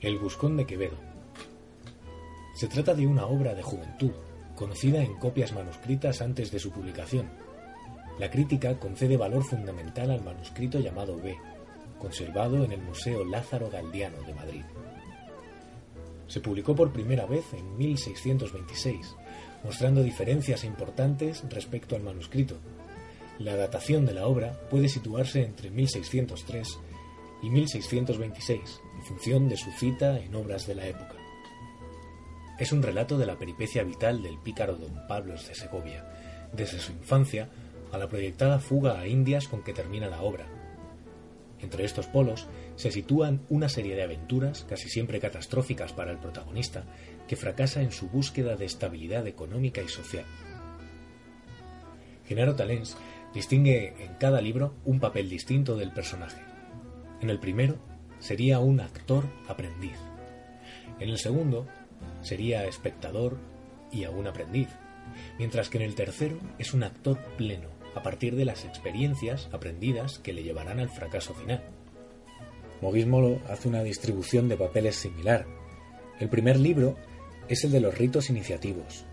El Buscón de Quevedo. Se trata de una obra de juventud, conocida en copias manuscritas antes de su publicación. La crítica concede valor fundamental al manuscrito llamado B, conservado en el Museo Lázaro Galdiano de Madrid. Se publicó por primera vez en 1626, mostrando diferencias importantes respecto al manuscrito. La datación de la obra puede situarse entre 1603 y 1626, en función de su cita en obras de la época. Es un relato de la peripecia vital del pícaro don Pablo de Segovia, desde su infancia a la proyectada fuga a Indias con que termina la obra. Entre estos polos se sitúan una serie de aventuras, casi siempre catastróficas para el protagonista, que fracasa en su búsqueda de estabilidad económica y social. Genaro Talens distingue en cada libro un papel distinto del personaje. En el primero sería un actor aprendiz. En el segundo sería espectador y aún aprendiz. Mientras que en el tercero es un actor pleno, a partir de las experiencias aprendidas que le llevarán al fracaso final. Moguismo hace una distribución de papeles similar. El primer libro es el de los ritos iniciativos.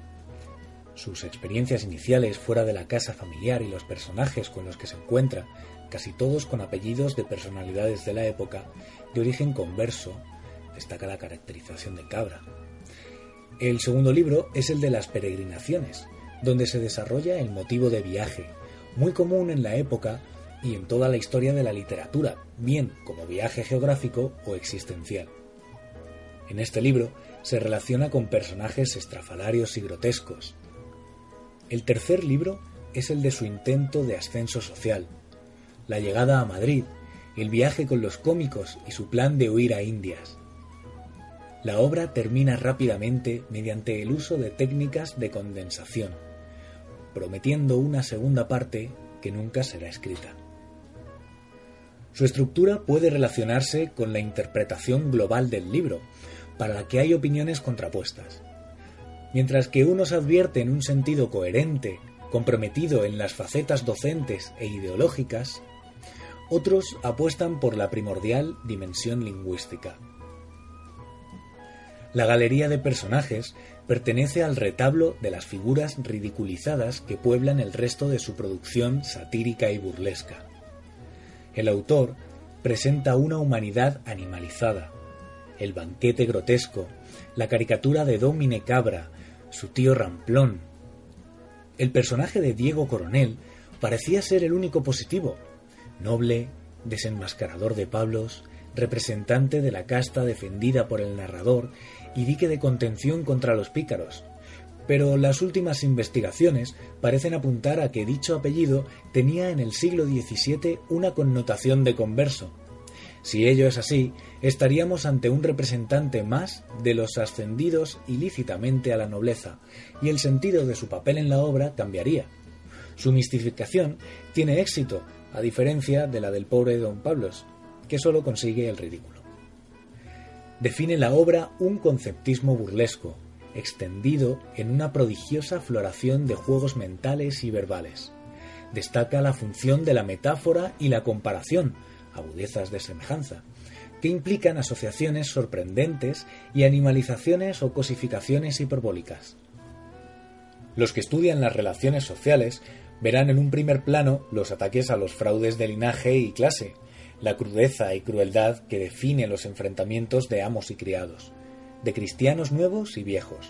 Sus experiencias iniciales fuera de la casa familiar y los personajes con los que se encuentra casi todos con apellidos de personalidades de la época, de origen converso, destaca la caracterización de Cabra. El segundo libro es el de las peregrinaciones, donde se desarrolla el motivo de viaje, muy común en la época y en toda la historia de la literatura, bien como viaje geográfico o existencial. En este libro se relaciona con personajes estrafalarios y grotescos. El tercer libro es el de su intento de ascenso social, la llegada a Madrid, el viaje con los cómicos y su plan de huir a Indias. La obra termina rápidamente mediante el uso de técnicas de condensación, prometiendo una segunda parte que nunca será escrita. Su estructura puede relacionarse con la interpretación global del libro, para la que hay opiniones contrapuestas. Mientras que unos advierten un sentido coherente, comprometido en las facetas docentes e ideológicas, otros apuestan por la primordial dimensión lingüística. La galería de personajes pertenece al retablo de las figuras ridiculizadas que pueblan el resto de su producción satírica y burlesca. El autor presenta una humanidad animalizada, el banquete grotesco, la caricatura de Domine Cabra, su tío Ramplón. El personaje de Diego Coronel parecía ser el único positivo, noble, desenmascarador de Pablos, representante de la casta defendida por el narrador y dique de contención contra los pícaros. Pero las últimas investigaciones parecen apuntar a que dicho apellido tenía en el siglo XVII una connotación de converso. Si ello es así, estaríamos ante un representante más de los ascendidos ilícitamente a la nobleza, y el sentido de su papel en la obra cambiaría. Su mistificación tiene éxito a diferencia de la del pobre don Pablos, que solo consigue el ridículo. Define la obra un conceptismo burlesco, extendido en una prodigiosa floración de juegos mentales y verbales. Destaca la función de la metáfora y la comparación, agudezas de semejanza, que implican asociaciones sorprendentes y animalizaciones o cosificaciones hiperbólicas. Los que estudian las relaciones sociales verán en un primer plano los ataques a los fraudes de linaje y clase, la crudeza y crueldad que define los enfrentamientos de amos y criados, de cristianos nuevos y viejos,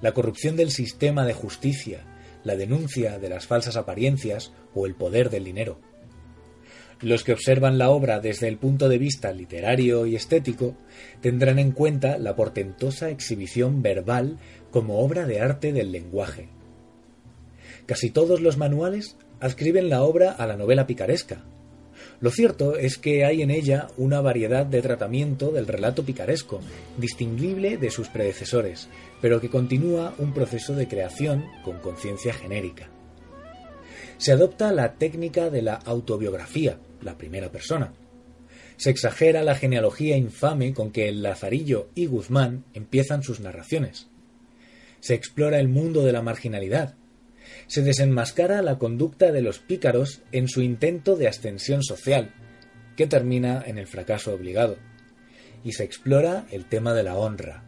la corrupción del sistema de justicia, la denuncia de las falsas apariencias o el poder del dinero. Los que observan la obra desde el punto de vista literario y estético tendrán en cuenta la portentosa exhibición verbal como obra de arte del lenguaje, Casi todos los manuales adscriben la obra a la novela picaresca. Lo cierto es que hay en ella una variedad de tratamiento del relato picaresco, distinguible de sus predecesores, pero que continúa un proceso de creación con conciencia genérica. Se adopta la técnica de la autobiografía, la primera persona. Se exagera la genealogía infame con que el Lazarillo y Guzmán empiezan sus narraciones. Se explora el mundo de la marginalidad, se desenmascara la conducta de los pícaros en su intento de ascensión social, que termina en el fracaso obligado. y se explora el tema de la honra,